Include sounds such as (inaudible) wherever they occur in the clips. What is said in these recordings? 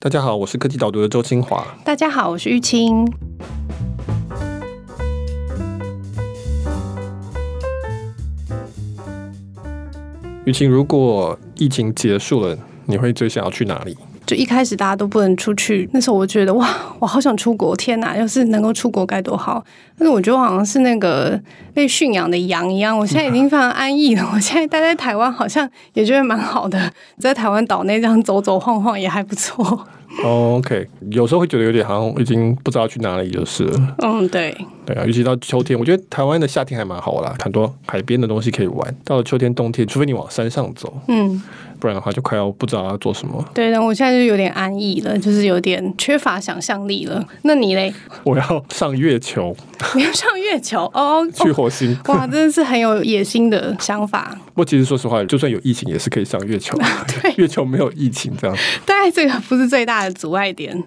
大家好，我是科技导读的周清华。大家好，我是玉清。玉清，如果疫情结束了，你会最想要去哪里？就一开始大家都不能出去，那时候我觉得哇，我好想出国，天哪！要是能够出国该多好。但是我觉得我好像是那个被驯养的羊一样，我现在已经非常安逸了。我现在待在台湾，好像也觉得蛮好的，在台湾岛内这样走走晃晃也还不错。Oh, OK，有时候会觉得有点好像已经不知道去哪里就是了。嗯，对。对啊，尤其到秋天，我觉得台湾的夏天还蛮好啦，很多海边的东西可以玩。到了秋天、冬天，除非你往山上走。嗯。不然的话，就快要不知道要做什么。对，那我现在就有点安逸了，就是有点缺乏想象力了。那你嘞？我要上月球。(laughs) 你要上月球哦？去火星？哇，真的是很有野心的想法。不过其实说实话，就算有疫情，也是可以上月球。(laughs) 对，月球没有疫情这样。大概这个不是最大的阻碍点。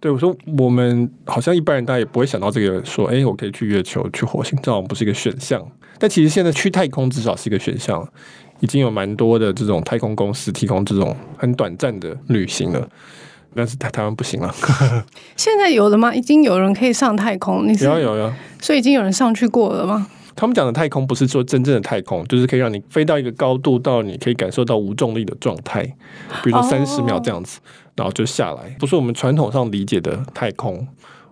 对，我说我们好像一般人大家也不会想到这个，说哎，我可以去月球、去火星，这好像不是一个选项。但其实现在去太空至少是一个选项。已经有蛮多的这种太空公司提供这种很短暂的旅行了，但是台台湾不行了。(laughs) 现在有了吗？已经有人可以上太空？你有有有，所以已经有人上去过了吗？他们讲的太空不是说真正的太空，就是可以让你飞到一个高度，到你可以感受到无重力的状态，比如说三十秒这样子，然后就下来，不是我们传统上理解的太空。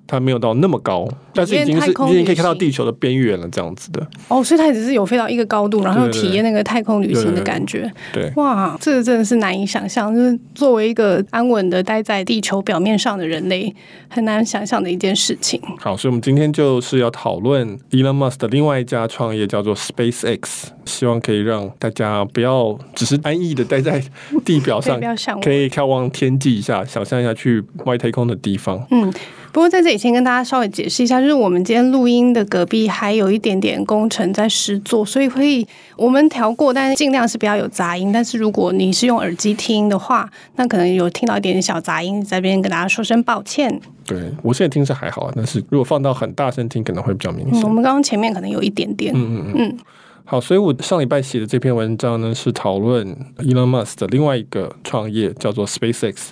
它没有到那么高，但是已经是已经可以看到地球的边缘了，这样子的。哦，所以它只是有飞到一个高度，然后体验那个太空旅行的感觉。对，对，对，哇，这个真的是难以想象，就是作为一个安稳的待在地球表面上的人类，很难想象的一件事情。好，所以我们今天就是要讨论 Elon Musk 的另外一家创业，叫做 SpaceX，希望可以让大家不要只是安逸的待在地表上，(laughs) 可以眺望天际一下，想象一下去外太空的地方。嗯。不过在这里先跟大家稍微解释一下，就是我们今天录音的隔壁还有一点点工程在施作，所以可以我们调过，但是尽量是不要有杂音。但是如果你是用耳机听的话，那可能有听到一点点小杂音，在这边跟大家说声抱歉。对，我现在听是还好，但是如果放到很大声听，可能会比较明显。嗯，我们刚刚前面可能有一点点。嗯嗯嗯。嗯好，所以我上礼拜写的这篇文章呢，是讨论 Elon Musk 的另外一个创业，叫做 SpaceX。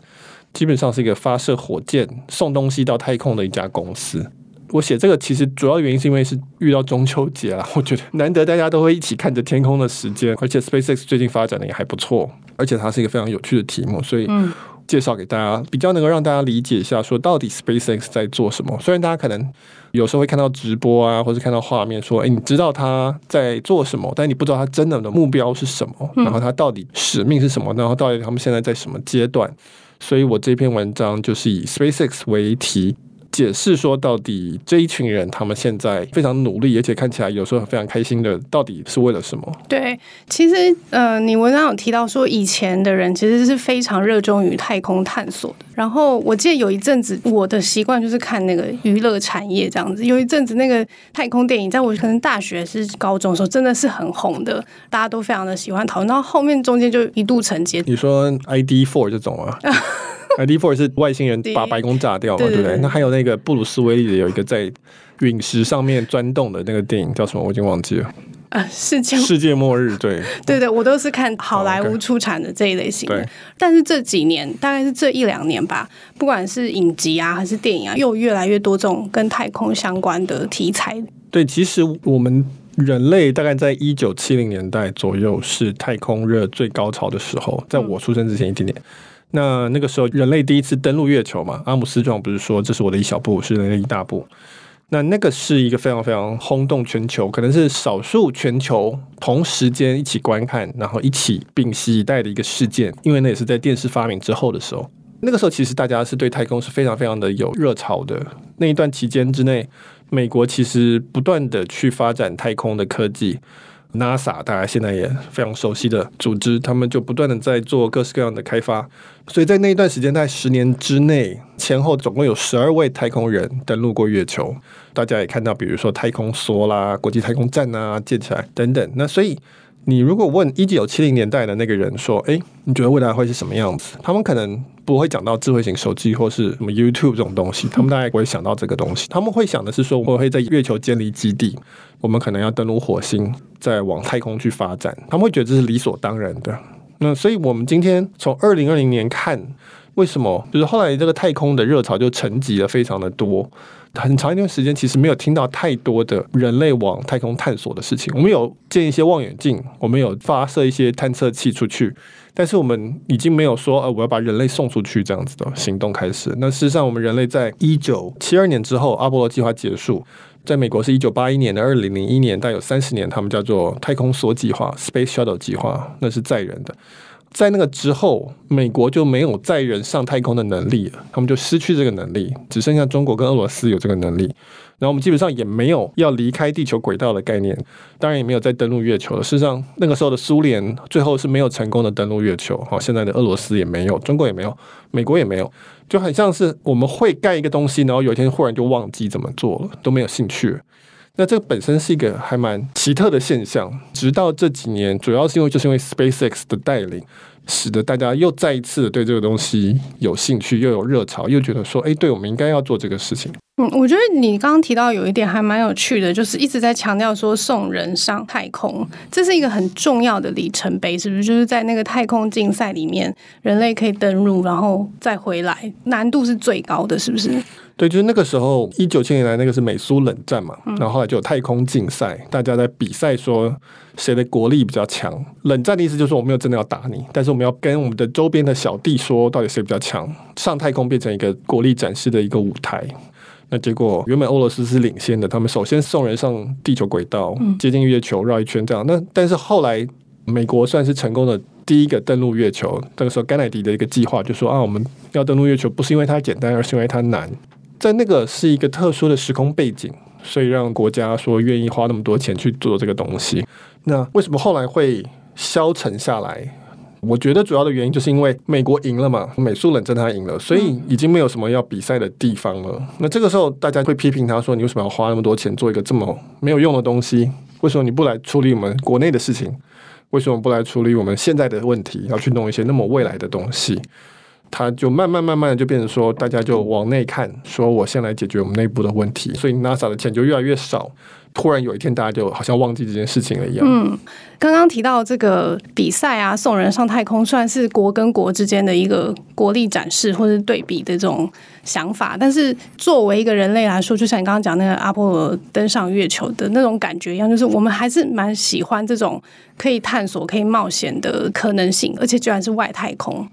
基本上是一个发射火箭送东西到太空的一家公司。我写这个其实主要原因是因为是遇到中秋节了，(laughs) 我觉得难得大家都会一起看着天空的时间，而且 SpaceX 最近发展的也还不错，而且它是一个非常有趣的题目，所以介绍给大家，比较能够让大家理解一下，说到底 SpaceX 在做什么。虽然大家可能有时候会看到直播啊，或者看到画面，说，哎，你知道他在做什么，但你不知道他真的的目标是什么，然后他到底使命是什么，然后到底他们现在在什么阶段。所以我这篇文章就是以 SpaceX 为题。解释说，到底这一群人他们现在非常努力，而且看起来有时候非常开心的，到底是为了什么？对，其实呃，你文章有提到说，以前的人其实是非常热衷于太空探索的。然后我记得有一阵子，我的习惯就是看那个娱乐产业这样子。有一阵子，那个太空电影，在我可能大学是高中的时候，真的是很红的，大家都非常的喜欢讨论。然后后面中间就一度沉寂。你说 ID Four 这种啊？ID Four 是外星人把白宫炸掉嘛？对不对？那还有那个布鲁斯威利的有一个在陨石上面钻洞的那个电影叫什么？我已经忘记了。(laughs) 啊，世界世界末日，对 (laughs) 对对，我都是看好莱坞出产的这一类型的。但是这几年，大概是这一两年吧，不管是影集啊还是电影啊，又越来越多这种跟太空相关的题材。对，其实我们人类大概在一九七零年代左右是太空热最高潮的时候，在我出生之前一点点。嗯那那个时候，人类第一次登陆月球嘛，阿姆斯壮不是说这是我的一小步，是人类一大步。那那个是一个非常非常轰动全球，可能是少数全球同时间一起观看，然后一起屏息以待的一个事件。因为那也是在电视发明之后的时候，那个时候其实大家是对太空是非常非常的有热潮的。那一段期间之内，美国其实不断的去发展太空的科技。NASA 大家现在也非常熟悉的组织，他们就不断的在做各式各样的开发，所以在那一段时间，在十年之内，前后总共有十二位太空人登陆过月球。大家也看到，比如说太空梭啦、国际太空站啊建起来等等。那所以。你如果问一九七零年代的那个人说：“诶，你觉得未来会是什么样子？”他们可能不会讲到智慧型手机或是什么 YouTube 这种东西，他们大概不会想到这个东西。他们会想的是说：“我会在月球建立基地，我们可能要登陆火星，再往太空去发展。”他们会觉得这是理所当然的。那所以，我们今天从二零二零年看为什么？就是后来这个太空的热潮就沉积了非常的多，很长一段时间其实没有听到太多的人类往太空探索的事情。我们有建一些望远镜，我们有发射一些探测器出去，但是我们已经没有说，呃，我要把人类送出去这样子的行动开始。那事实上，我们人类在一九七二年之后，阿波罗计划结束，在美国是一九八一年的二零零一年，大概有三十年，他们叫做太空梭计划 （Space Shuttle 计划），那是载人的。在那个之后，美国就没有载人上太空的能力了，他们就失去这个能力，只剩下中国跟俄罗斯有这个能力。然后我们基本上也没有要离开地球轨道的概念，当然也没有再登陆月球了。事实上，那个时候的苏联最后是没有成功的登陆月球，好，现在的俄罗斯也没有，中国也没有，美国也没有，就很像是我们会盖一个东西，然后有一天忽然就忘记怎么做了，都没有兴趣。那这个本身是一个还蛮奇特的现象，直到这几年，主要是因为就是因为 SpaceX 的带领，使得大家又再一次对这个东西有兴趣，又有热潮，又觉得说，哎，对，我们应该要做这个事情。嗯，我觉得你刚刚提到有一点还蛮有趣的，就是一直在强调说送人上太空，这是一个很重要的里程碑，是不是？就是在那个太空竞赛里面，人类可以登陆，然后再回来，难度是最高的，是不是？对，就是那个时候，一九七零年来那个是美苏冷战嘛，然后后来就有太空竞赛，大家在比赛说谁的国力比较强。冷战的意思就是我没有真的要打你，但是我们要跟我们的周边的小弟说到底谁比较强。上太空变成一个国力展示的一个舞台。那结果原本俄罗斯是领先的，他们首先送人上地球轨道，接近月球绕一圈这样。那但是后来美国算是成功的第一个登陆月球。那个时候甘乃迪的一个计划就说啊，我们要登陆月球不是因为它简单，而是因为它难。在那个是一个特殊的时空背景，所以让国家说愿意花那么多钱去做这个东西。那为什么后来会消沉下来？我觉得主要的原因就是因为美国赢了嘛，美苏冷战他赢了，所以已经没有什么要比赛的地方了。那这个时候大家会批评他说：“你为什么要花那么多钱做一个这么没有用的东西？为什么你不来处理我们国内的事情？为什么不来处理我们现在的问题？要去弄一些那么未来的东西？”他就慢慢慢慢的就变成说，大家就往内看，说我先来解决我们内部的问题，所以 NASA 的钱就越来越少。突然有一天，大家就好像忘记这件事情了一样。嗯，刚刚提到这个比赛啊，送人上太空，算是国跟国之间的一个国力展示或者对比的这种想法。但是作为一个人类来说，就像你刚刚讲那个阿波罗登上月球的那种感觉一样，就是我们还是蛮喜欢这种可以探索、可以冒险的可能性，而且居然是外太空。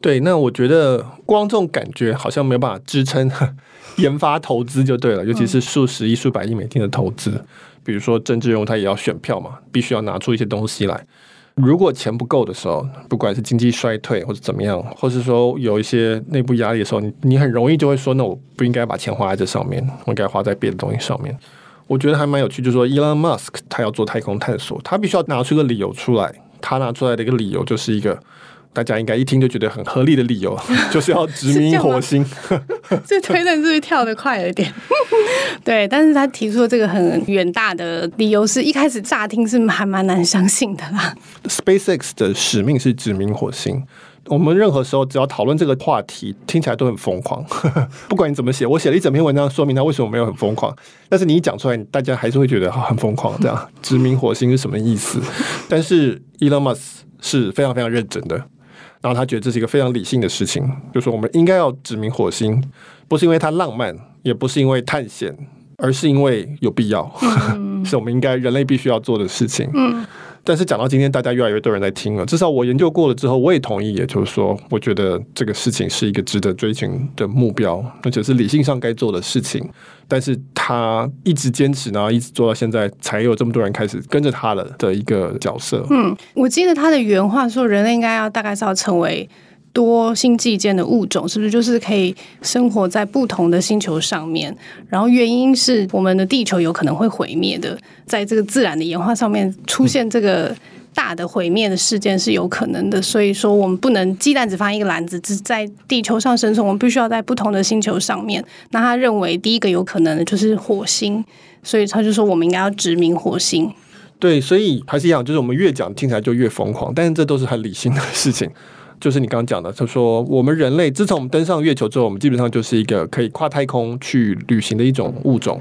对，那我觉得光这种感觉好像没有办法支撑 (laughs) 研发投资就对了，尤其是数十亿、数百亿美金的投资。比如说政治人物他也要选票嘛，必须要拿出一些东西来。如果钱不够的时候，不管是经济衰退或者怎么样，或是说有一些内部压力的时候，你你很容易就会说，那我不应该把钱花在这上面，我应该花在别的东西上面。我觉得还蛮有趣，就是说，Elon Musk 他要做太空探索，他必须要拿出一个理由出来。他拿出来的一个理由就是一个。大家应该一听就觉得很合理的理由，(laughs) 就是要殖民火星。这推论是不是跳得快了一点？(laughs) 对，但是他提出的这个很远大的理由，是一开始乍听是还蛮难相信的啦。SpaceX 的使命是殖民火星。我们任何时候只要讨论这个话题，听起来都很疯狂。(laughs) 不管你怎么写，我写了一整篇文章说明他为什么没有很疯狂，但是你一讲出来，大家还是会觉得很疯狂。这样殖民火星是什么意思？但是 Elon Musk 是非常非常认真的。然后他觉得这是一个非常理性的事情，就是说我们应该要殖民火星，不是因为它浪漫，也不是因为探险，而是因为有必要，嗯、(laughs) 是我们应该人类必须要做的事情。嗯但是讲到今天，大家越来越多人在听了。至少我研究过了之后，我也同意，也就是说，我觉得这个事情是一个值得追寻的目标，而且是理性上该做的事情。但是他一直坚持，然后一直做到现在，才有这么多人开始跟着他了的一个角色。嗯，我记得他的原话说，人类应该要大概是要成为。多星际间的物种是不是就是可以生活在不同的星球上面？然后原因是我们的地球有可能会毁灭的，在这个自然的演化上面出现这个大的毁灭的事件是有可能的。所以说，我们不能鸡蛋只放一个篮子，只在地球上生存，我们必须要在不同的星球上面。那他认为第一个有可能的就是火星，所以他就说我们应该要殖民火星。对，所以还是一样，就是我们越讲听起来就越疯狂，但是这都是很理性的事情。就是你刚刚讲的，他说我们人类自从我们登上月球之后，我们基本上就是一个可以跨太空去旅行的一种物种。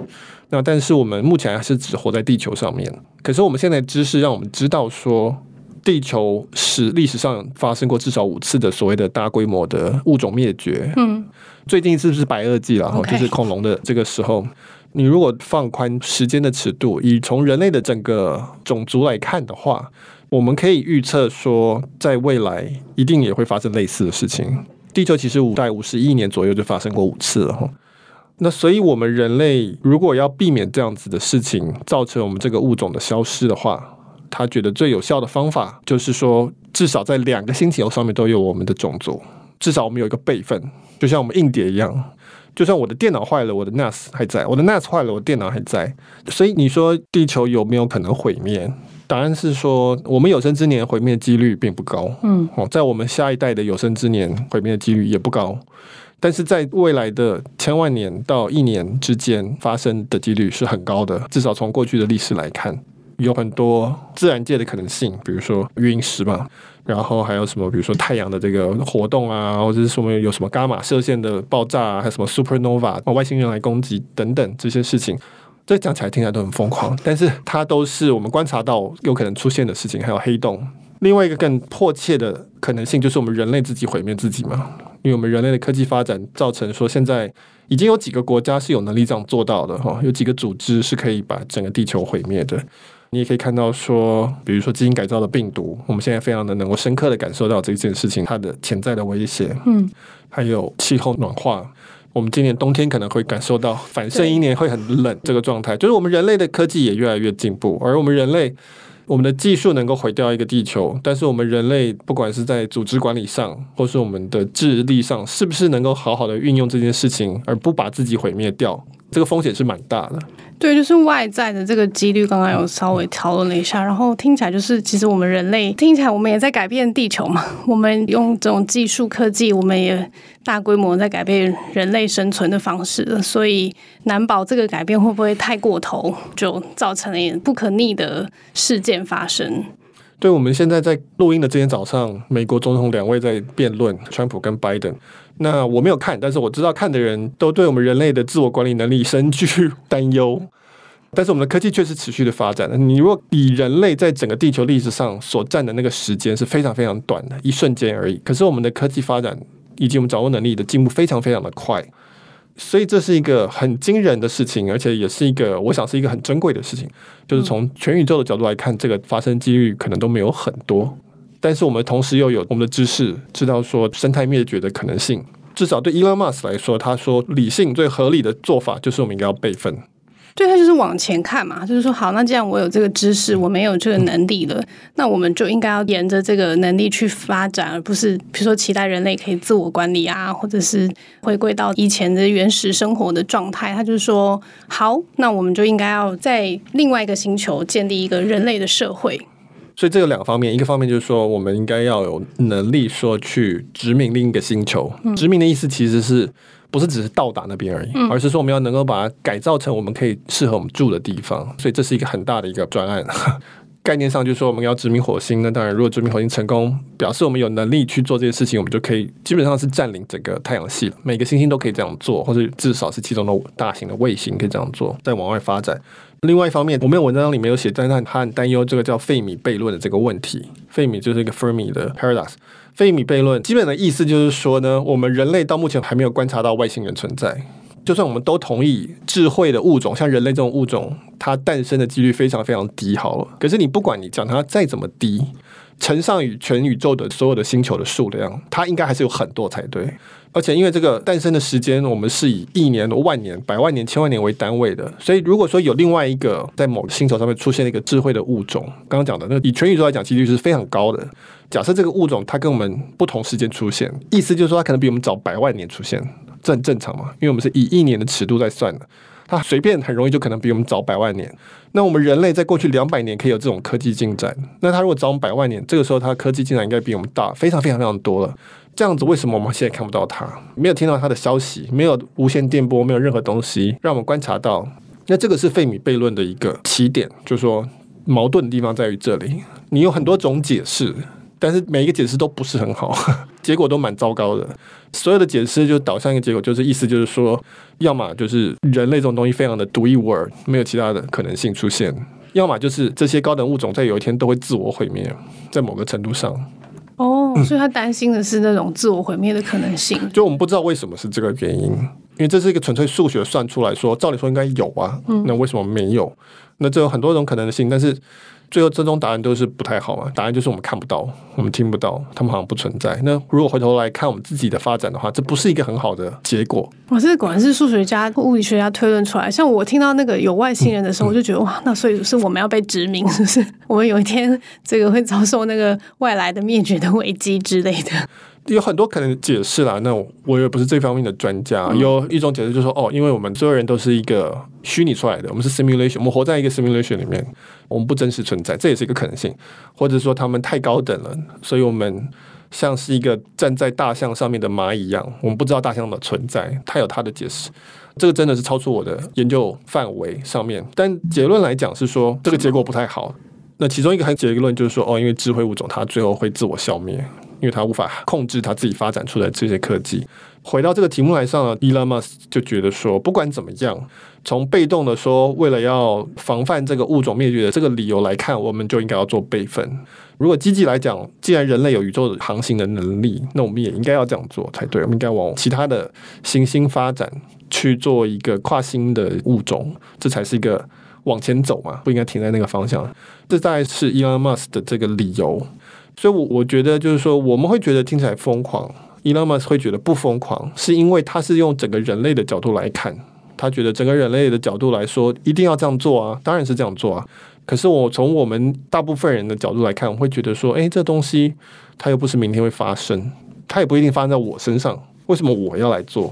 那但是我们目前还是只活在地球上面。可是我们现在知识让我们知道说，地球史历史上发生过至少五次的所谓的大规模的物种灭绝。嗯，最近是不是白垩纪了？哈，就是恐龙的这个时候。你如果放宽时间的尺度，以从人类的整个种族来看的话，我们可以预测说，在未来一定也会发生类似的事情。地球其实五代五十亿年左右就发生过五次了哈。那所以，我们人类如果要避免这样子的事情造成我们这个物种的消失的话，他觉得最有效的方法就是说，至少在两个星球上面都有我们的种族，至少我们有一个备份，就像我们硬碟一样。就算我的电脑坏了，我的 NAS 还在；我的 NAS 坏了，我电脑还在。所以你说地球有没有可能毁灭？答案是说，我们有生之年毁灭的几率并不高。嗯，哦，在我们下一代的有生之年毁灭的几率也不高。但是在未来的千万年到一年之间发生的几率是很高的。至少从过去的历史来看，有很多自然界的可能性，比如说陨石嘛。然后还有什么？比如说太阳的这个活动啊，或者是什么有什么伽马射线的爆炸啊，还有什么 supernova，外星人来攻击等等这些事情，这讲起来听起来都很疯狂，但是它都是我们观察到有可能出现的事情。还有黑洞，另外一个更迫切的可能性就是我们人类自己毁灭自己嘛，因为我们人类的科技发展造成说现在已经有几个国家是有能力这样做到的哈，有几个组织是可以把整个地球毁灭的。你也可以看到说，比如说基因改造的病毒，我们现在非常的能够深刻的感受到这件事情它的潜在的威胁。嗯，还有气候暖化，我们今年冬天可能会感受到反射一年会很冷这个状态。就是我们人类的科技也越来越进步，而我们人类我们的技术能够毁掉一个地球，但是我们人类不管是在组织管理上，或是我们的智力上，是不是能够好好的运用这件事情，而不把自己毁灭掉？这个风险是蛮大的。对，就是外在的这个几率，刚刚有稍微讨论了一下，然后听起来就是，其实我们人类听起来我们也在改变地球嘛。我们用这种技术科技，我们也大规模在改变人类生存的方式了。所以难保这个改变会不会太过头，就造成了不可逆的事件发生。对，我们现在在录音的这天早上，美国总统两位在辩论，川普跟拜登。那我没有看，但是我知道看的人都对我们人类的自我管理能力深具 (laughs) 担忧。但是我们的科技确实持续的发展。你如果以人类在整个地球历史上所占的那个时间是非常非常短的，一瞬间而已。可是我们的科技发展以及我们掌握能力的进步非常非常的快，所以这是一个很惊人的事情，而且也是一个我想是一个很珍贵的事情。就是从全宇宙的角度来看，这个发生几率可能都没有很多。但是我们同时又有我们的知识，知道说生态灭绝的可能性。至少对 Elon Musk 来说，他说理性最合理的做法就是我们应该要备份。对，他就是往前看嘛，就是说好，那既然我有这个知识，我没有这个能力了，那我们就应该要沿着这个能力去发展，而不是比如说期待人类可以自我管理啊，或者是回归到以前的原始生活的状态。他就是说好，那我们就应该要在另外一个星球建立一个人类的社会。所以这有两个方面，一个方面就是说，我们应该要有能力说去殖民另一个星球。殖民的意思其实是不是只是到达那边而已，而是说我们要能够把它改造成我们可以适合我们住的地方。所以这是一个很大的一个专案。(laughs) 概念上就是说我们要殖民火星。那当然，如果殖民火星成功，表示我们有能力去做这些事情，我们就可以基本上是占领整个太阳系了。每个星星都可以这样做，或者至少是其中的大型的卫星可以这样做，再往外发展。另外一方面，我们有文章里面有写，但是他很担忧这个叫费米悖论的这个问题。费米就是一个 Fermi 的 paradox。费米悖论基本的意思就是说呢，我们人类到目前还没有观察到外星人存在。就算我们都同意智慧的物种，像人类这种物种，它诞生的几率非常非常低，好了。可是你不管你讲它再怎么低，乘上与全宇宙的所有的星球的数量，它应该还是有很多才对。而且因为这个诞生的时间，我们是以亿年、万年、百万年、千万年为单位的，所以如果说有另外一个在某个星球上面出现了一个智慧的物种，刚刚讲的那个以全宇宙来讲，几率是非常高的。假设这个物种它跟我们不同时间出现，意思就是说它可能比我们早百万年出现，这很正常嘛，因为我们是以亿年的尺度在算的，它随便很容易就可能比我们早百万年。那我们人类在过去两百年可以有这种科技进展，那它如果早我们百万年，这个时候它科技进展应该比我们大，非常非常非常多了。这样子，为什么我们现在看不到它？没有听到它的消息，没有无线电波，没有任何东西让我们观察到。那这个是费米悖论的一个起点，就是说矛盾的地方在于这里。你有很多种解释，但是每一个解释都不是很好，(laughs) 结果都蛮糟糕的。所有的解释就导向一个结果，就是意思就是说，要么就是人类这种东西非常的独一无二，没有其他的可能性出现。要么就是这些高等物种在有一天都会自我毁灭，在某个程度上。哦，所以他担心的是那种自我毁灭的可能性。(laughs) 就我们不知道为什么是这个原因，因为这是一个纯粹数学算出来说，照理说应该有啊，那为什么没有？那这有很多种可能性，但是。最后，最终答案都是不太好嘛。答案就是我们看不到，我们听不到，他们好像不存在。那如果回头来看我们自己的发展的话，这不是一个很好的结果。哇，这果然是数学家、物理学家推论出来。像我听到那个有外星人的时候，我就觉得哇，那所以是我们要被殖民，是不是？我们有一天这个会遭受那个外来的灭绝的危机之类的。有很多可能解释啦，那我也不是这方面的专家。有一种解释就是说，哦，因为我们所有人都是一个虚拟出来的，我们是 simulation，我们活在一个 simulation 里面，我们不真实存在，这也是一个可能性。或者说他们太高等了，所以我们像是一个站在大象上面的蚂蚁一样，我们不知道大象的存在，它有它的解释。这个真的是超出我的研究范围上面，但结论来讲是说这个结果不太好。那其中一个很结论就是说，哦，因为智慧物种它最后会自我消灭。因为他无法控制他自己发展出来这些科技。回到这个题目来上呢，Elon Musk 就觉得说，不管怎么样，从被动的说，为了要防范这个物种灭绝的这个理由来看，我们就应该要做备份。如果积极来讲，既然人类有宇宙航行的能力，那我们也应该要这样做才对。我们应该往其他的行星发展去做一个跨星的物种，这才是一个往前走嘛，不应该停在那个方向。这大概是 Elon Musk 的这个理由。所以，我我觉得就是说，我们会觉得听起来疯狂，Elon Musk 会觉得不疯狂，是因为他是用整个人类的角度来看，他觉得整个人类的角度来说，一定要这样做啊，当然是这样做啊。可是我从我们大部分人的角度来看，我会觉得说，诶，这东西它又不是明天会发生，它也不一定发生在我身上，为什么我要来做？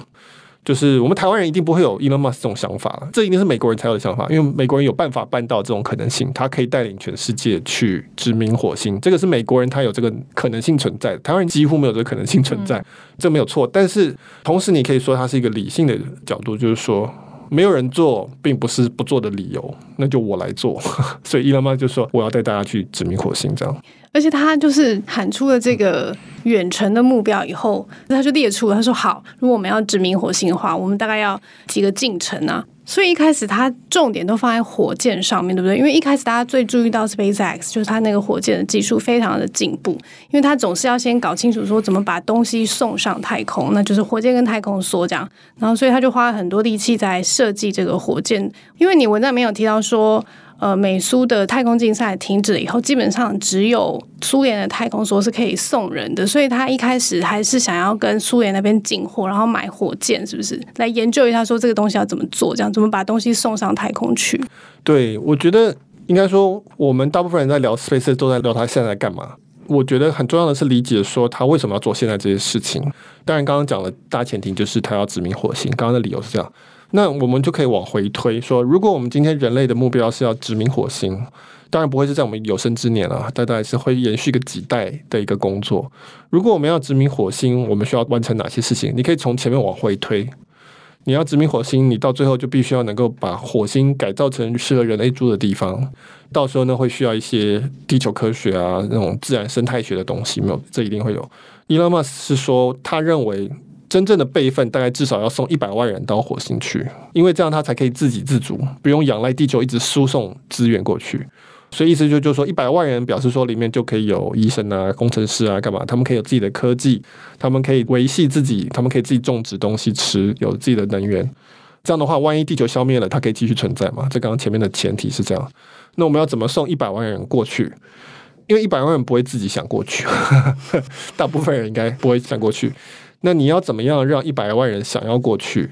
就是我们台湾人一定不会有 Elon Musk 这种想法，这一定是美国人才有的想法，因为美国人有办法办到这种可能性，他可以带领全世界去殖民火星，这个是美国人他有这个可能性存在，台湾人几乎没有这个可能性存在，这没有错。但是同时，你可以说它是一个理性的角度，就是说没有人做，并不是不做的理由，那就我来做。(laughs) 所以 Elon Musk 就说我要带大家去殖民火星，这样。而且他就是喊出了这个远程的目标以后，他就列出了，他说：“好，如果我们要殖民火星的话，我们大概要几个进程啊？”所以一开始他重点都放在火箭上面对不对？因为一开始大家最注意到 SpaceX，就是他那个火箭的技术非常的进步，因为他总是要先搞清楚说怎么把东西送上太空，那就是火箭跟太空梭这样。然后所以他就花了很多力气在设计这个火箭，因为你文章没有提到说。呃，美苏的太空竞赛停止了以后，基本上只有苏联的太空梭是可以送人的，所以他一开始还是想要跟苏联那边进货，然后买火箭，是不是来研究一下说这个东西要怎么做，这样怎么把东西送上太空去？对，我觉得应该说，我们大部分人在聊 Space 都在聊他现在在干嘛。我觉得很重要的是理解说他为什么要做现在这些事情。当然，刚刚讲的大前提就是他要殖民火星，刚刚的理由是这样。那我们就可以往回推，说如果我们今天人类的目标是要殖民火星，当然不会是在我们有生之年啊，大概是会延续个几代的一个工作。如果我们要殖民火星，我们需要完成哪些事情？你可以从前面往回推。你要殖民火星，你到最后就必须要能够把火星改造成适合人类住的地方。到时候呢，会需要一些地球科学啊，那种自然生态学的东西，没有，这一定会有。Elon Musk 是说，他认为。真正的备份大概至少要送一百万人到火星去，因为这样他才可以自给自足，不用仰赖地球一直输送资源过去。所以意思就就是说，一百万人表示说里面就可以有医生啊、工程师啊，干嘛？他们可以有自己的科技，他们可以维系自己，他们可以自己种植东西吃，有自己的能源。这样的话，万一地球消灭了，它可以继续存在嘛？这刚刚前面的前提是这样。那我们要怎么送一百万人过去？因为一百万人不会自己想过去，(laughs) 大部分人应该不会想过去。那你要怎么样让一百万人想要过去？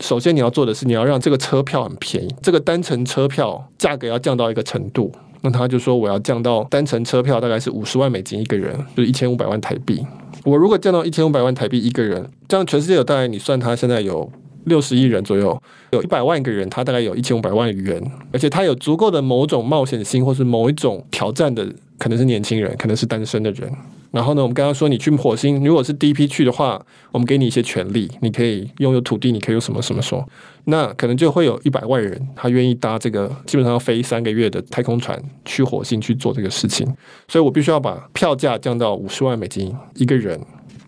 首先你要做的是，你要让这个车票很便宜，这个单程车票价格要降到一个程度。那他就说，我要降到单程车票大概是五十万美金一个人，就是一千五百万台币。我如果降到一千五百万台币一个人，这样全世界有大概你算他现在有六十亿人左右，有一百万个人，他大概有一千五百万元，而且他有足够的某种冒险心，或是某一种挑战的，可能是年轻人，可能是单身的人。然后呢，我们刚刚说你去火星，如果是第一批去的话，我们给你一些权利，你可以拥有土地，你可以有什么什么说，那可能就会有一百万人，他愿意搭这个基本上要飞三个月的太空船去火星去做这个事情，所以我必须要把票价降到五十万美金一个人。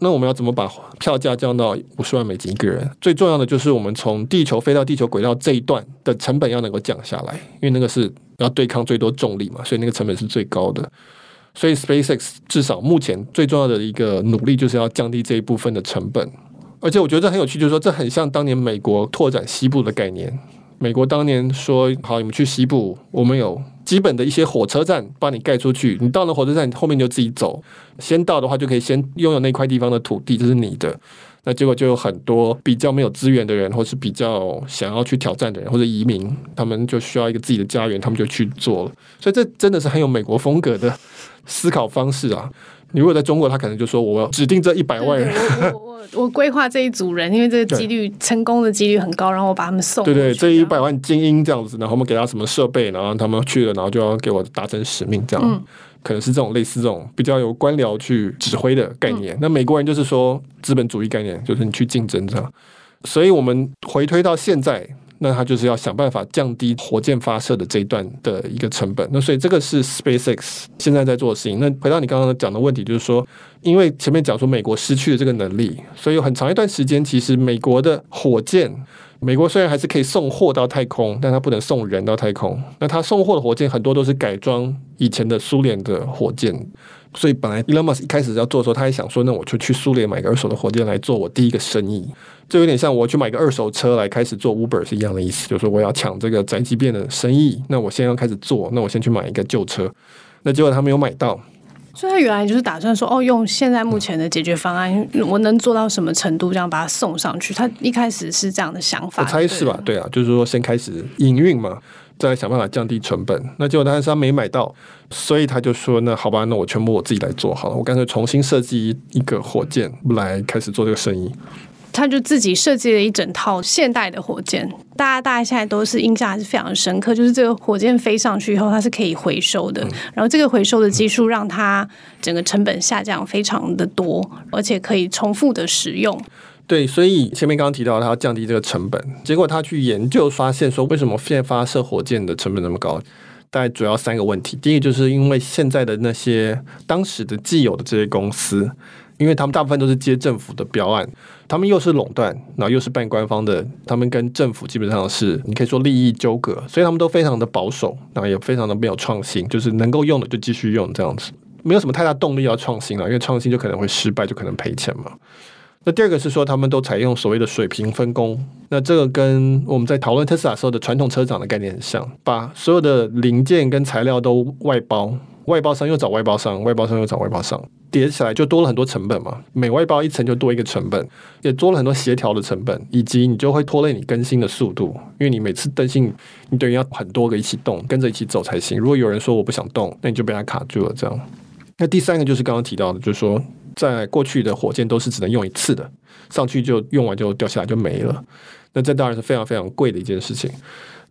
那我们要怎么把票价降到五十万美金一个人？最重要的就是我们从地球飞到地球轨道这一段的成本要能够降下来，因为那个是要对抗最多重力嘛，所以那个成本是最高的。所以 SpaceX 至少目前最重要的一个努力就是要降低这一部分的成本。而且我觉得这很有趣，就是说这很像当年美国拓展西部的概念。美国当年说好，你们去西部，我们有基本的一些火车站帮你盖出去，你到了火车站，你后面就自己走。先到的话，就可以先拥有那块地方的土地，这是你的。那结果就有很多比较没有资源的人，或是比较想要去挑战的人，或者移民，他们就需要一个自己的家园，他们就去做了。所以这真的是很有美国风格的思考方式啊。你如果在中国，他可能就说：“我要指定这一百万人，我我 (laughs) 我规划这一组人，因为这个几率成功的几率很高，然后我把他们送。”对对，这一百万精英这样子，然后我们给他什么设备，然后他们去了，然后就要给我达成使命，这样、嗯、可能是这种类似这种比较有官僚去指挥的概念。嗯、那美国人就是说资本主义概念，就是你去竞争这样。所以我们回推到现在。那他就是要想办法降低火箭发射的这一段的一个成本。那所以这个是 SpaceX 现在在做的事情。那回到你刚刚讲的问题，就是说，因为前面讲说美国失去了这个能力，所以有很长一段时间，其实美国的火箭，美国虽然还是可以送货到太空，但它不能送人到太空。那它送货的火箭很多都是改装以前的苏联的火箭。所以本来 Elon Musk 一开始要做的时候，他还想说，那我就去苏联买个二手的火箭来做我第一个生意，就有点像我去买个二手车来开始做 Uber 是一样的意思，就是说我要抢这个宅急便的生意，那我先要开始做，那我先去买一个旧车，那结果他没有买到，所以他原来就是打算说，哦，用现在目前的解决方案，我能做到什么程度，这样把它送上去。他一开始是这样的想法，我猜是吧？对啊，就是说先开始营运嘛。再来想办法降低成本，那结果但是他没买到，所以他就说：“那好吧，那我全部我自己来做好了，我干脆重新设计一个火箭来开始做这个生意。”他就自己设计了一整套现代的火箭，大家大家现在都是印象还是非常深刻，就是这个火箭飞上去以后，它是可以回收的，嗯、然后这个回收的技术让它整个成本下降非常的多，而且可以重复的使用。对，所以前面刚刚提到他要降低这个成本，结果他去研究发现说，为什么现在发射火箭的成本那么高？大概主要三个问题。第一个就是因为现在的那些当时的既有的这些公司，因为他们大部分都是接政府的标案，他们又是垄断，然后又是半官方的，他们跟政府基本上是你可以说利益纠葛，所以他们都非常的保守，然后也非常的没有创新，就是能够用的就继续用这样子，没有什么太大动力要创新了，因为创新就可能会失败，就可能赔钱嘛。那第二个是说，他们都采用所谓的水平分工。那这个跟我们在讨论特斯拉时候的传统车厂的概念很像，把所有的零件跟材料都外包，外包商又找外包商，外包商又找外包商，叠起来就多了很多成本嘛。每外包一层就多一个成本，也多了很多协调的成本，以及你就会拖累你更新的速度，因为你每次更新，你等于要很多个一起动，跟着一起走才行。如果有人说我不想动，那你就被他卡住了。这样。那第三个就是刚刚提到的，就是说。在过去的火箭都是只能用一次的，上去就用完就掉下来就没了。那这当然是非常非常贵的一件事情。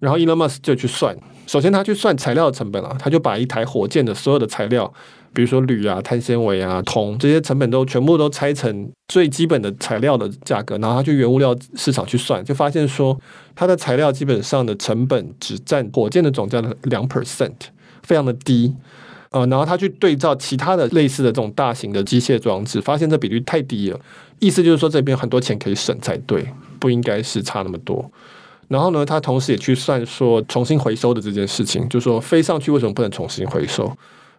然后 Elon Musk 就去算，首先他去算材料成本啊，他就把一台火箭的所有的材料，比如说铝啊、碳纤维啊、铜这些成本都全部都拆成最基本的材料的价格，然后他去原物料市场去算，就发现说它的材料基本上的成本只占火箭的总价的两 percent，非常的低。呃，然后他去对照其他的类似的这种大型的机械装置，发现这比率太低了。意思就是说，这边很多钱可以省才对，不应该是差那么多。然后呢，他同时也去算说重新回收的这件事情，就说飞上去为什么不能重新回收？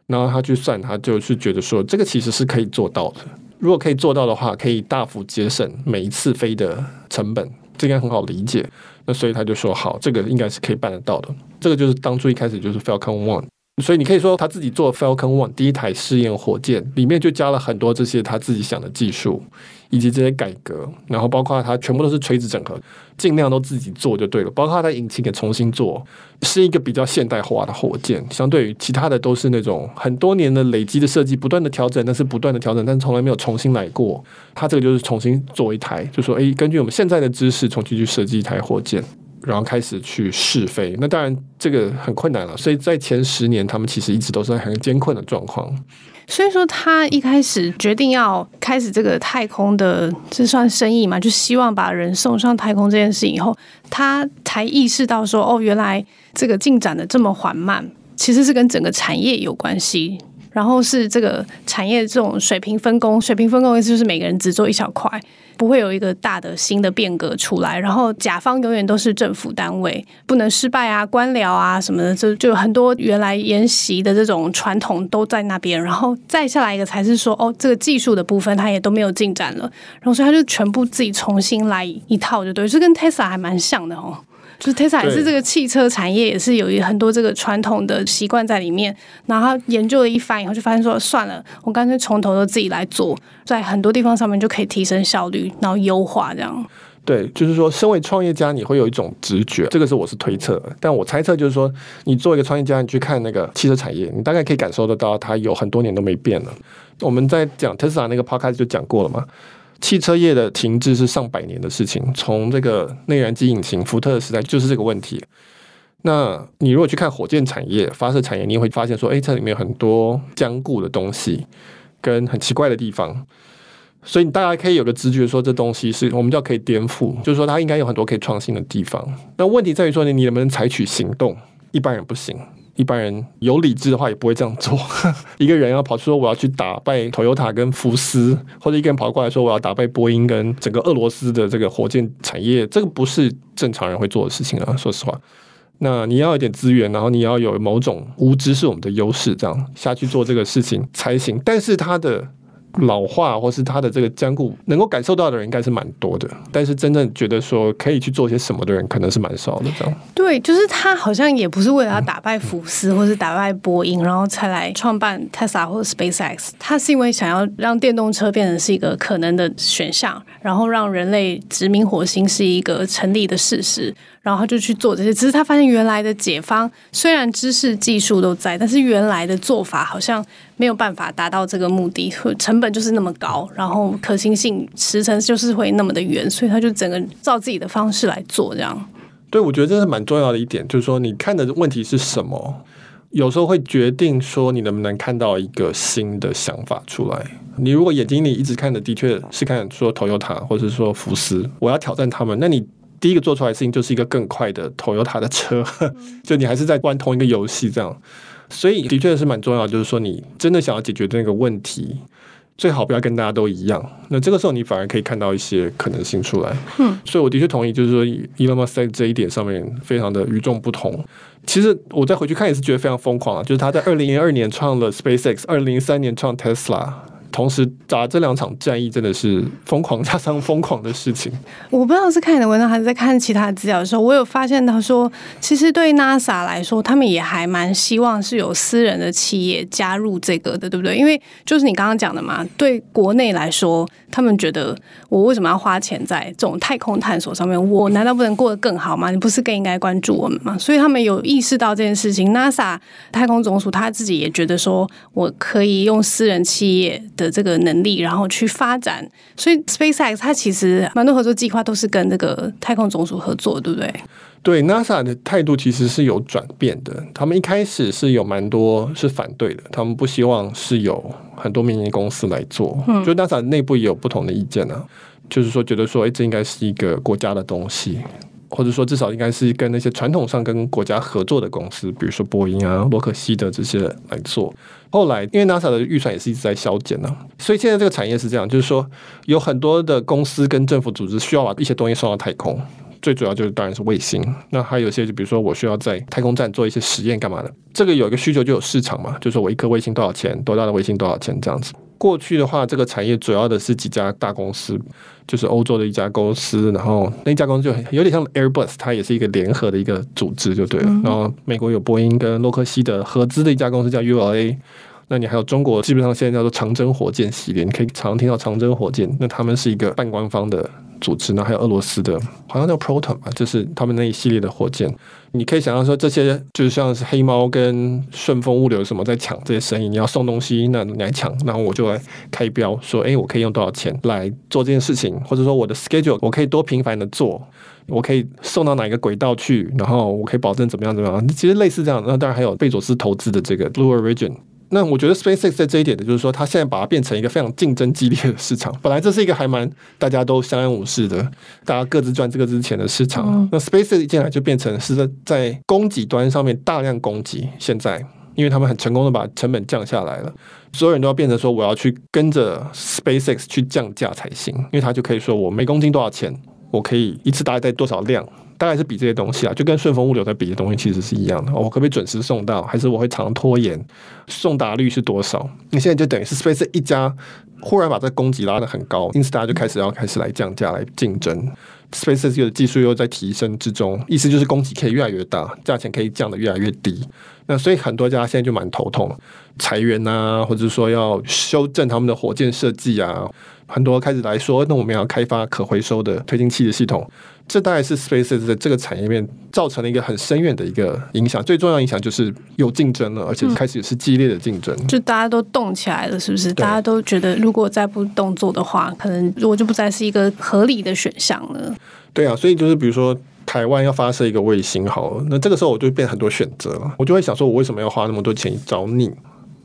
然后他去算，他就是觉得说这个其实是可以做到的。如果可以做到的话，可以大幅节省每一次飞的成本，这应该很好理解。那所以他就说好，这个应该是可以办得到的。这个就是当初一开始就是 Falcon One。所以你可以说他自己做 Falcon One 第一台试验火箭里面就加了很多这些他自己想的技术以及这些改革，然后包括他全部都是垂直整合，尽量都自己做就对了。包括他的引擎也重新做，是一个比较现代化的火箭，相对于其他的都是那种很多年的累积的设计，不断的调整，但是不断的调整，但从来没有重新来过。他这个就是重新做一台，就说诶，根据我们现在的知识重新去设计一台火箭。然后开始去试飞，那当然这个很困难了。所以在前十年，他们其实一直都是很艰困的状况。所以说，他一开始决定要开始这个太空的，这算生意嘛？就希望把人送上太空这件事以后，他才意识到说，哦，原来这个进展的这么缓慢，其实是跟整个产业有关系。然后是这个产业这种水平分工，水平分工意思就是每个人只做一小块。不会有一个大的新的变革出来，然后甲方永远都是政府单位，不能失败啊，官僚啊什么的，就就很多原来沿袭的这种传统都在那边，然后再下来一个才是说，哦，这个技术的部分它也都没有进展了，然后所以他就全部自己重新来一套，就对，是跟 Tesla 还蛮像的哦。就是 Tesla 也是这个汽车产业，也是有很多这个传统的习惯在里面。然后研究了一番以后，就发现说算了，我干脆从头都自己来做，在很多地方上面就可以提升效率，然后优化这样。对，就是说，身为创业家，你会有一种直觉，这个是我是推测，但我猜测就是说，你作为一个创业家，你去看那个汽车产业，你大概可以感受得到，它有很多年都没变了。我们在讲 Tesla 那个 podcast 就讲过了嘛。汽车业的停滞是上百年的事情，从这个内燃机引擎福特的时代就是这个问题。那你如果去看火箭产业、发射产业，你会发现说，哎，这里面有很多坚固的东西跟很奇怪的地方。所以大家可以有个直觉说，这东西是我们叫可以颠覆，就是说它应该有很多可以创新的地方。那问题在于说，你你能不能采取行动？一般人不行。一般人有理智的话也不会这样做。(laughs) 一个人要跑出说我要去打败 Toyota 跟福斯，或者一个人跑过来说我要打败波音跟整个俄罗斯的这个火箭产业，这个不是正常人会做的事情啊。说实话，那你要有点资源，然后你要有某种无知是我们的优势，这样下去做这个事情才行。但是他的。老化或是它的这个坚固，能够感受到的人应该是蛮多的，但是真正觉得说可以去做些什么的人，可能是蛮少的。这样对，就是他好像也不是为了要打败福斯或是打败波音，然后才来创办 Tesla 或者 SpaceX，他是因为想要让电动车变成是一个可能的选项，然后让人类殖民火星是一个成立的事实。然后就去做这些，只是他发现原来的解方虽然知识技术都在，但是原来的做法好像没有办法达到这个目的，成本就是那么高，然后可行性时程就是会那么的远，所以他就整个照自己的方式来做这样。对，我觉得这是蛮重要的一点，就是说你看的问题是什么，有时候会决定说你能不能看到一个新的想法出来。你如果眼睛里一直看的的确是看说 Toyota 或者说福斯，我要挑战他们，那你。第一个做出来的事情就是一个更快的 Toyota 的车，(laughs) 就你还是在玩同一个游戏这样，所以的确是蛮重要。就是说，你真的想要解决的那个问题，最好不要跟大家都一样。那这个时候，你反而可以看到一些可能性出来。嗯，所以我的确同意，就是说，Elon Musk 在这一点上面非常的与众不同。其实我再回去看也是觉得非常疯狂啊，就是他在二零零二年创了 SpaceX，二零零三年创 Tesla。同时打这两场战役真的是疯狂加上疯狂的事情。我不知道是看你的文章还是在看其他资料的时候，我有发现到说，其实对 NASA 来说，他们也还蛮希望是有私人的企业加入这个的，对不对？因为就是你刚刚讲的嘛，对国内来说，他们觉得我为什么要花钱在这种太空探索上面？我难道不能过得更好吗？你不是更应该关注我们吗？所以他们有意识到这件事情。NASA 太空总署他自己也觉得说，我可以用私人企业的。的这个能力，然后去发展，所以 SpaceX 它其实蛮多合作计划都是跟这个太空总署合作，对不对？对，NASA 的态度其实是有转变的。他们一开始是有蛮多是反对的，他们不希望是有很多民营公司来做。嗯，就 NASA 内部也有不同的意见呢、啊，就是说觉得说，哎，这应该是一个国家的东西。或者说，至少应该是跟那些传统上跟国家合作的公司，比如说波音啊、洛克希德这些来做。后来，因为 NASA 的预算也是一直在削减呢，所以现在这个产业是这样，就是说有很多的公司跟政府组织需要把一些东西送到太空。最主要就是当然是卫星，那还有一些就比如说我需要在太空站做一些实验干嘛的，这个有一个需求就有市场嘛，就是说我一颗卫星多少钱，多大的卫星多少钱这样子。过去的话，这个产业主要的是几家大公司，就是欧洲的一家公司，然后那家公司就很有点像 Airbus，它也是一个联合的一个组织就对了。然后美国有波音跟洛克希德合资的一家公司叫 ULA。那你还有中国，基本上现在叫做长征火箭系列，你可以常听到长征火箭。那他们是一个半官方的组织，那还有俄罗斯的，好像叫 Proton 吧，就是他们那一系列的火箭。你可以想象说，这些就是像是黑猫跟顺丰物流什么在抢这些生意，你要送东西，那你来抢，然后我就来开标说，哎，我可以用多少钱来做这件事情，或者说我的 schedule 我可以多频繁的做，我可以送到哪一个轨道去，然后我可以保证怎么样怎么样。其实类似这样，那当然还有贝佐斯投资的这个 Blue Origin。那我觉得 SpaceX 在这一点的，就是说，它现在把它变成一个非常竞争激烈的市场。本来这是一个还蛮大家都相安无事的，大家各自赚这个之前的市场。那 SpaceX 一进来就变成是在在供给端上面大量供给。现在因为他们很成功的把成本降下来了，所有人都要变成说我要去跟着 SpaceX 去降价才行，因为他就可以说我每公斤多少钱，我可以一次大概带多少量。大概是比这些东西啊，就跟顺丰物流在比的东西其实是一样的。我可不可以准时送到，还是我会常拖延？送达率是多少？你现在就等于是 Space 一家忽然把这供给拉得很高，因此大家就开始要开始来降价来竞争。SpaceX 的技术又在提升之中，意思就是供给可以越来越大，价钱可以降得越来越低。那所以很多家现在就蛮头痛，裁员啊，或者说要修正他们的火箭设计啊。很多开始来说，那我们要开发可回收的推进器的系统。这大概是 SpaceX 在这个产业面造成了一个很深远的一个影响。最重要的影响就是有竞争了，而且开始是激烈的竞争。就大家都动起来了，是不是？大家都觉得如果再不动作的话，可能如果就不再是一个合理的选项了。对啊，所以就是比如说台湾要发射一个卫星，好了，那这个时候我就变很多选择了。我就会想说，我为什么要花那么多钱找你？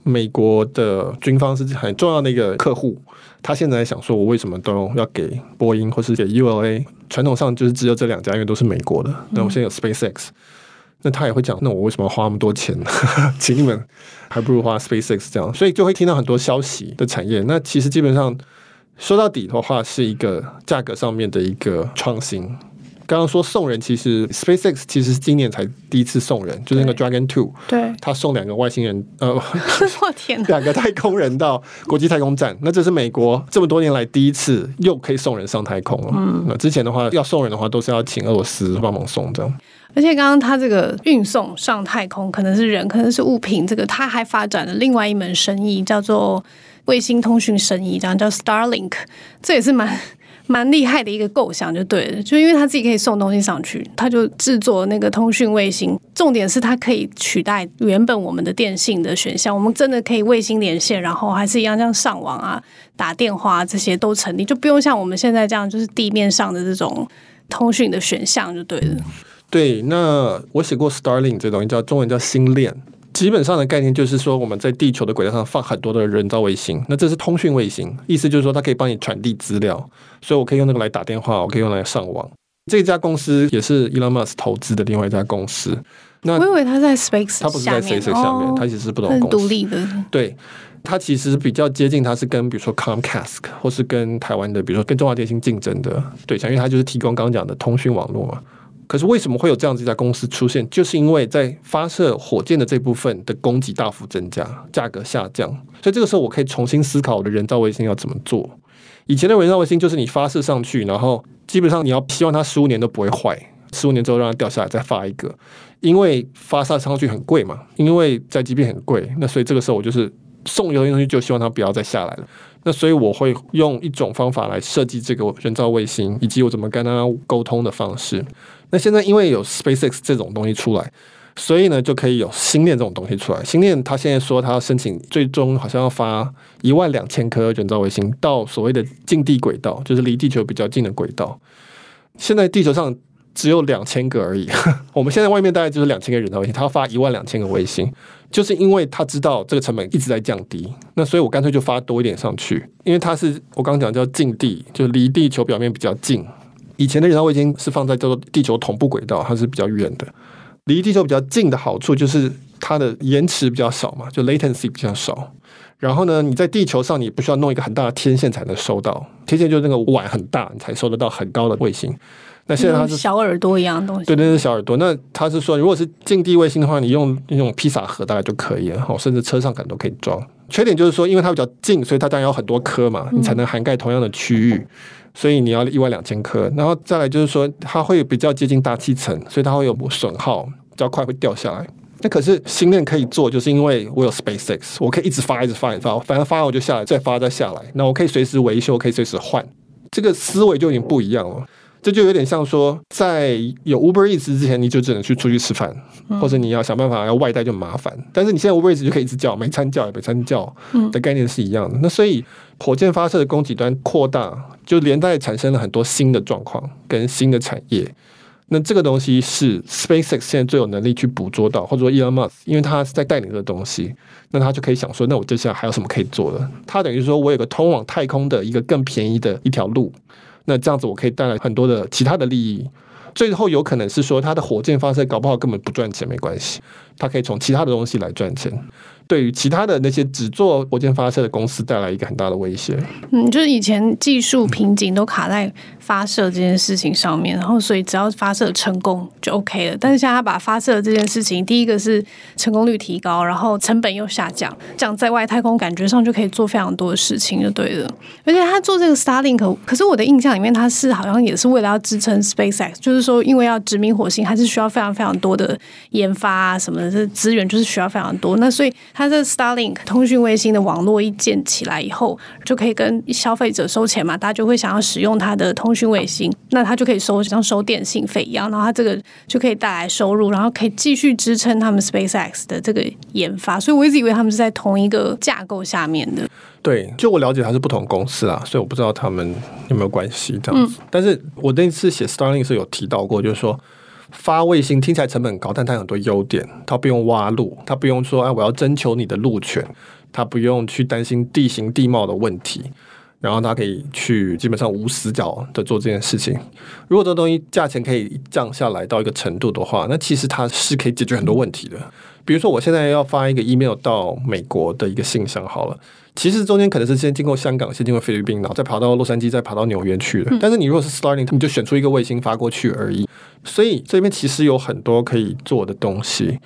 美国的军方是很重要的一个客户。他现在想说，我为什么都要给波音或是给 ULA？传统上就是只有这两家，因为都是美国的。那我现在有 SpaceX，那他也会讲，那我为什么要花那么多钱呢？(laughs) 请你们还不如花 SpaceX 这样，所以就会听到很多消息的产业。那其实基本上说到底的话，是一个价格上面的一个创新。刚刚说送人，其实 SpaceX 其实是今年才第一次送人，就是那个 Dragon Two，对，他送两个外星人，呃，(laughs) 我天哪，两个太空人到国际太空站，那这是美国这么多年来第一次又可以送人上太空了。嗯，那之前的话要送人的话，都是要请俄罗斯帮忙送这样。而且刚刚他这个运送上太空，可能是人，可能是物品，这个他还发展了另外一门生意，叫做卫星通讯生意，这样叫 Starlink，这也是蛮。蛮厉害的一个构想就对了，就因为他自己可以送东西上去，他就制作那个通讯卫星。重点是它可以取代原本我们的电信的选项，我们真的可以卫星连线，然后还是一样像上网啊、打电话这些都成立，就不用像我们现在这样就是地面上的这种通讯的选项就对了。对，那我写过 Starlink 这东西叫中文叫星链。基本上的概念就是说，我们在地球的轨道上放很多的人造卫星，那这是通讯卫星，意思就是说它可以帮你传递资料，所以我可以用那个来打电话，我可以用来上网。这家公司也是 Elon Musk 投资的另外一家公司。那我以为他在 Space，他不是在 Space 下面，他、哦、其实是不同公司，独立的。对，他其实比较接近，他是跟比如说 Comcast 或是跟台湾的，比如说跟中华电信竞争的对象，因为他就是提供刚刚讲的通讯网络嘛。可是为什么会有这样子一家公司出现？就是因为在发射火箭的这部分的供给大幅增加，价格下降，所以这个时候我可以重新思考我的人造卫星要怎么做。以前的人造卫星就是你发射上去，然后基本上你要希望它十五年都不会坏，十五年之后让它掉下来再发一个，因为发射上去很贵嘛，因为载机片很贵，那所以这个时候我就是送油的东西就希望它不要再下来了。那所以我会用一种方法来设计这个人造卫星，以及我怎么跟它沟通的方式。那现在因为有 SpaceX 这种东西出来，所以呢就可以有星链这种东西出来。星链它现在说它要申请，最终好像要发一万两千颗人造卫星到所谓的近地轨道，就是离地球比较近的轨道。现在地球上只有两千个而已，(laughs) 我们现在外面大概就是两千个人造卫星，它要发一万两千个卫星，就是因为他知道这个成本一直在降低，那所以我干脆就发多一点上去，因为它是我刚刚讲叫近地，就离地球表面比较近。以前的人造卫星是放在叫做地球同步轨道，它是比较远的。离地球比较近的好处就是它的延迟比较少嘛，就 latency 比较少。然后呢，你在地球上你不需要弄一个很大的天线才能收到，天线就是那个碗很大，你才收得到很高的卫星。那现在它是小耳朵一样的东西，对，那是小耳朵。那它是说，如果是近地卫星的话，你用那种披萨盒大概就可以了，哦，甚至车上可能都可以装。缺点就是说，因为它比较近，所以它当然有很多颗嘛，你才能涵盖同样的区域。所以你要一万两千颗，然后再来就是说，它会比较接近大气层，所以它会有损耗，比较快会掉下来。那可是星链可以做，就是因为我有 SpaceX，我可以一直发，一直发，一直发，反正发完我就下来，再发再下来。那我可以随时维修，可以随时换，这个思维就已经不一样了。这就有点像说，在有 Uber Eats 之前，你就只能去出去吃饭，或者你要想办法要外带就麻烦。但是你现在 Uber Eats 就可以一直叫，每餐叫，每餐叫的概念是一样的。那所以火箭发射的供给端扩大，就连带产生了很多新的状况跟新的产业。那这个东西是 SpaceX 现在最有能力去捕捉到，或者说 Elon Musk，因为他是在带领的东西，那他就可以想说，那我接下来还有什么可以做的？他等于说我有个通往太空的一个更便宜的一条路。那这样子，我可以带来很多的其他的利益，最后有可能是说，它的火箭发射搞不好根本不赚钱，没关系，它可以从其他的东西来赚钱。对于其他的那些只做火箭发射的公司带来一个很大的威胁。嗯，就是以前技术瓶颈都卡在发射这件事情上面，然后所以只要发射成功就 OK 了。但是现在他把发射这件事情，第一个是成功率提高，然后成本又下降，这样在外太空感觉上就可以做非常多的事情，就对了。而且他做这个 Starlink，可是我的印象里面他是好像也是为了要支撑 SpaceX，就是说因为要殖民火星，还是需要非常非常多的研发啊什么的，这资源就是需要非常多。那所以。它这 Starlink 通讯卫星的网络一建起来以后，就可以跟消费者收钱嘛，大家就会想要使用它的通讯卫星，那它就可以收像收电信费一样，然后它这个就可以带来收入，然后可以继续支撑他们 SpaceX 的这个研发。所以我一直以为他们是在同一个架构下面的。对，就我了解，它是不同公司啊，所以我不知道他们有没有关系这样子。嗯、但是我那次写 Starlink 是有提到过，就是说。发卫星听起来成本高，但它有很多优点。它不用挖路，它不用说哎，我要征求你的路权，它不用去担心地形地貌的问题，然后它可以去基本上无死角的做这件事情。如果这东西价钱可以降下来到一个程度的话，那其实它是可以解决很多问题的。比如说，我现在要发一个 email 到美国的一个信箱，好了。其实中间可能是先经过香港，先经过菲律宾，然后再跑到洛杉矶，再跑到纽约去的。但是你如果是 Starlink，你就选出一个卫星发过去而已。所以这边其实有很多可以做的东西。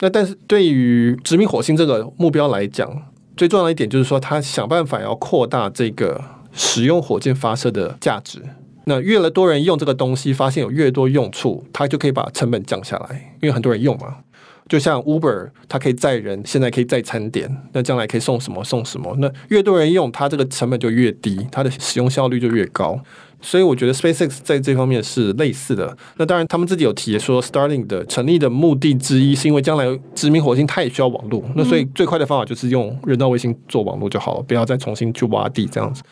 那但是对于殖民火星这个目标来讲，最重要的一点就是说，他想办法要扩大这个使用火箭发射的价值。那越来多人用这个东西，发现有越多用处，它就可以把成本降下来，因为很多人用嘛。就像 Uber，它可以载人，现在可以载餐点，那将来可以送什么送什么。那越多人用，它这个成本就越低，它的使用效率就越高。所以我觉得 SpaceX 在这方面是类似的。那当然，他们自己有提说，Starlink 的成立的目的之一是因为将来殖民火星它也需要网络。那所以最快的方法就是用人造卫星做网络就好了，不要再重新去挖地这样子。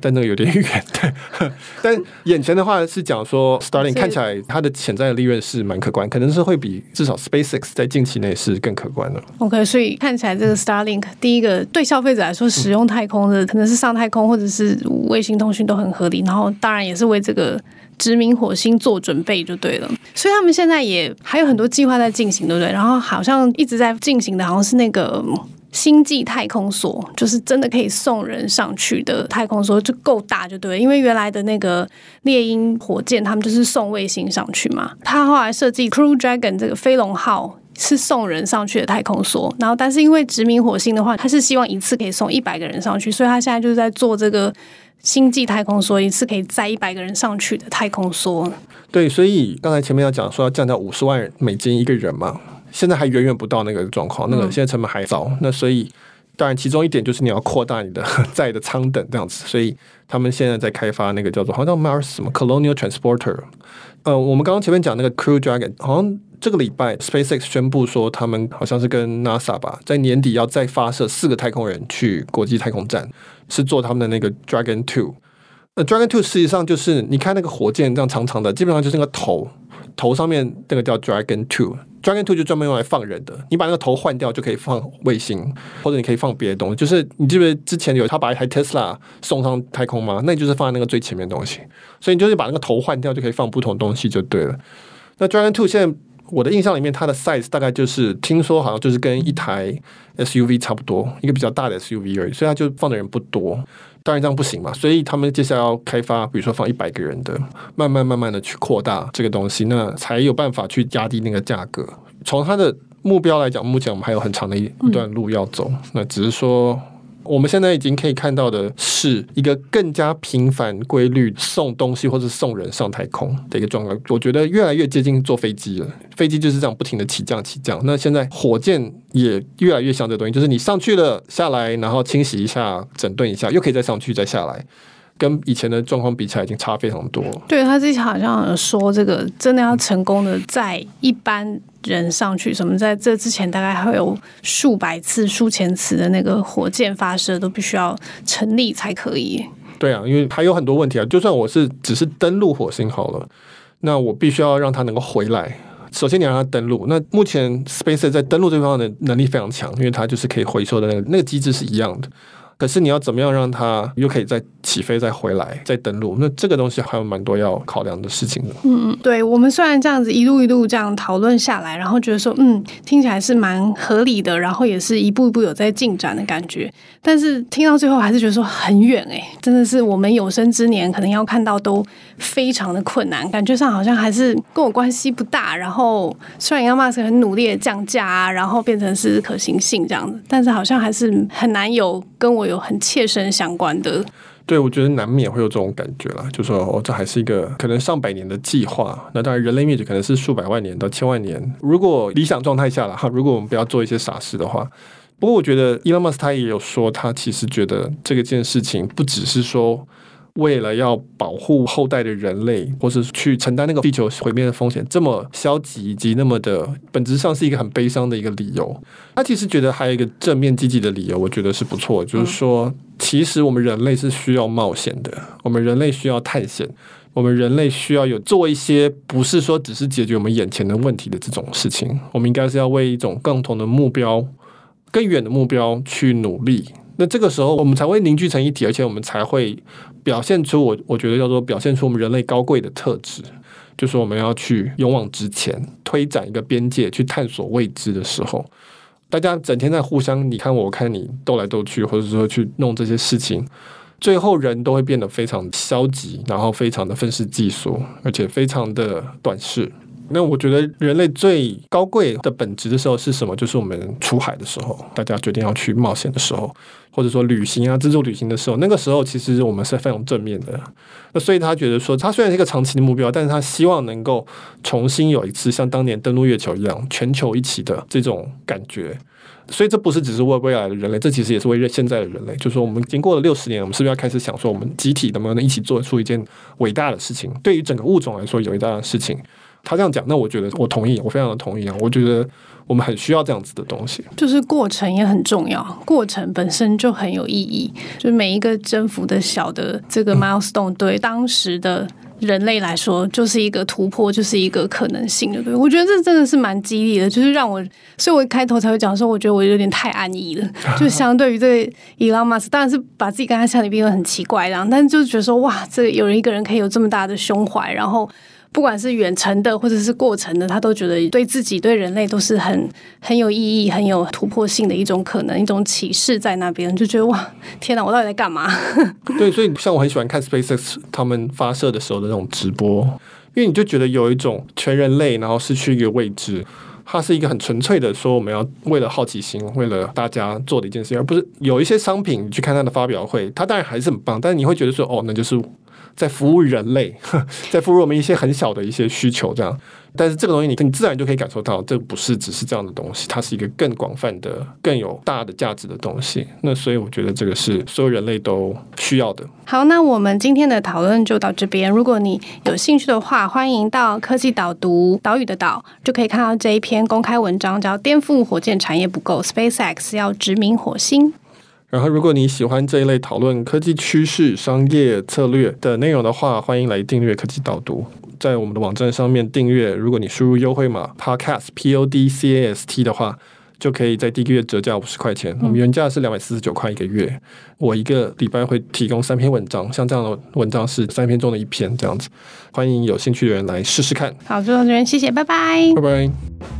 但那个有点远，对。(laughs) 但眼前的话是讲说，Starlink 看起来它的潜在的利润是蛮可观，可能是会比至少 SpaceX 在近期内是更可观的。OK，所以看起来这个 Starlink 第一个对消费者来说，使用太空的可能是上太空或者是卫星通讯都很合理，然后当然也是为这个殖民火星做准备就对了。所以他们现在也还有很多计划在进行，对不对？然后好像一直在进行的，好像是那个。星际太空梭就是真的可以送人上去的太空梭，就够大就对了。因为原来的那个猎鹰火箭，他们就是送卫星上去嘛。他后来设计 Crew Dragon 这个飞龙号是送人上去的太空梭，然后但是因为殖民火星的话，他是希望一次可以送一百个人上去，所以他现在就是在做这个星际太空梭，一次可以载一百个人上去的太空梭。对，所以刚才前面要讲说要降到五十万美金一个人嘛。现在还远远不到那个状况，那个现在成本还早。嗯、那所以，当然其中一点就是你要扩大你的在的舱等这样子。所以他们现在在开发那个叫做好像 Mars 什么 Colonial Transporter。呃，我们刚刚前面讲那个 Crew Dragon，好像这个礼拜 SpaceX 宣布说他们好像是跟 NASA 吧，在年底要再发射四个太空人去国际太空站，是做他们的那个 Dragon Two。那 Dragon Two 实际上就是你看那个火箭这样长长的，基本上就是那个头。头上面那个叫 Dragon Two，Dragon Two 就专门用来放人的。你把那个头换掉，就可以放卫星，或者你可以放别的东西。就是你记不记得之前有他把一台 Tesla 送上太空吗？那就是放在那个最前面的东西。所以你就是把那个头换掉，就可以放不同东西就对了。那 Dragon Two 现在我的印象里面，它的 size 大概就是听说好像就是跟一台 SUV 差不多，一个比较大的 SUV 而已，所以它就放的人不多。当然这样不行嘛，所以他们接下来要开发，比如说放一百个人的，慢慢慢慢的去扩大这个东西，那才有办法去压低那个价格。从它的目标来讲，目前我们还有很长的一一段路要走，那只是说。我们现在已经可以看到的是一个更加频繁、规律送东西或者送人上太空的一个状况。我觉得越来越接近坐飞机了，飞机就是这样不停的起降、起降。那现在火箭也越来越像这东西，就是你上去了、下来，然后清洗一下、整顿一下，又可以再上去、再下来。跟以前的状况比起来，已经差非常多。对，他之前好像说，这个真的要成功的在一般人上去，什么在这之前大概还有数百次、数千次的那个火箭发射都必须要成立才可以。对啊，因为还有很多问题啊。就算我是只是登陆火星好了，那我必须要让它能够回来。首先你让它登陆。那目前 SpaceX 在登陆这方面的能力非常强，因为它就是可以回收的那个那个机制是一样的。可是你要怎么样让它又可以再起飞、再回来、再登陆？那这个东西还有蛮多要考量的事情的。嗯，对，我们虽然这样子一路一路这样讨论下来，然后觉得说，嗯，听起来是蛮合理的，然后也是一步一步有在进展的感觉，但是听到最后还是觉得说很远哎，真的是我们有生之年可能要看到都非常的困难，感觉上好像还是跟我关系不大。然后虽然 Elon Musk 很努力的降价啊，然后变成是可行性这样子，但是好像还是很难有跟我有很切身相关的。对，我觉得难免会有这种感觉啦，就说哦，这还是一个可能上百年的计划。那当然，人类灭绝可能是数百万年到千万年。如果理想状态下了哈，如果我们不要做一些傻事的话。不过，我觉得 Elon Musk 他也有说，他其实觉得这个件事情不只是说为了要保护后代的人类，或是去承担那个地球毁灭的风险，这么消极以及那么的本质上是一个很悲伤的一个理由。他其实觉得还有一个正面积极的理由，我觉得是不错，就是说，其实我们人类是需要冒险的，我们人类需要探险，我们人类需要有做一些不是说只是解决我们眼前的问题的这种事情，我们应该是要为一种共同的目标。更远的目标去努力，那这个时候我们才会凝聚成一体，而且我们才会表现出我我觉得叫做表现出我们人类高贵的特质，就是我们要去勇往直前，推展一个边界，去探索未知的时候，大家整天在互相你看我，看你，斗来斗去，或者说去弄这些事情，最后人都会变得非常消极，然后非常的愤世嫉俗，而且非常的短视。那我觉得人类最高贵的本质的时候是什么？就是我们出海的时候，大家决定要去冒险的时候，或者说旅行啊、自助旅行的时候，那个时候其实我们是非常正面的。那所以他觉得说，他虽然是一个长期的目标，但是他希望能够重新有一次像当年登陆月球一样，全球一起的这种感觉。所以这不是只是为未来的人类，这其实也是为现在的人类。就是说，我们经过了六十年，我们是不是要开始想说，我们集体能不能一起做出一件伟大的事情？对于整个物种来说，有一大的事情。他这样讲，那我觉得我同意，我非常的同意啊！我觉得我们很需要这样子的东西，就是过程也很重要，过程本身就很有意义。就是每一个征服的小的这个 milestone，对当时的人类来说，就是一个突破，就是一个可能性的。对，我觉得这真的是蛮激励的，就是让我，所以我一开头才会讲说，我觉得我有点太安逸了。(laughs) 就相对于这个 Elon Musk，当然是把自己跟他相比，变得很奇怪，然后，但是就是觉得说，哇，这个有人一个人可以有这么大的胸怀，然后。不管是远程的或者是过程的，他都觉得对自己、对人类都是很很有意义、很有突破性的一种可能、一种启示在那边，就觉得哇，天哪，我到底在干嘛？(laughs) 对，所以像我很喜欢看 SpaceX 他们发射的时候的那种直播，因为你就觉得有一种全人类然后失去一个未知，它是一个很纯粹的说我们要为了好奇心、为了大家做的一件事情，而不是有一些商品你去看它的发表会，它当然还是很棒，但是你会觉得说哦，那就是。在服务人类，(laughs) 在服务我们一些很小的一些需求，这样。但是这个东西，你你自然就可以感受到，这不是只是这样的东西，它是一个更广泛的、更有大的价值的东西。那所以我觉得这个是所有人类都需要的。好，那我们今天的讨论就到这边。如果你有兴趣的话，欢迎到科技导读岛屿的岛，就可以看到这一篇公开文章，叫《颠覆火箭产业不够，SpaceX 要殖民火星》。然后，如果你喜欢这一类讨论科技趋势、商业策略的内容的话，欢迎来订阅科技导读，在我们的网站上面订阅。如果你输入优惠码 Podcast P O D C A S T 的话，就可以在第一个月折价五十块钱。我们原价是两百四十九块一个月。我一个礼拜会提供三篇文章，像这样的文章是三篇中的一篇这样子。欢迎有兴趣的人来试试看。好，就到这边，谢谢，拜拜，拜拜。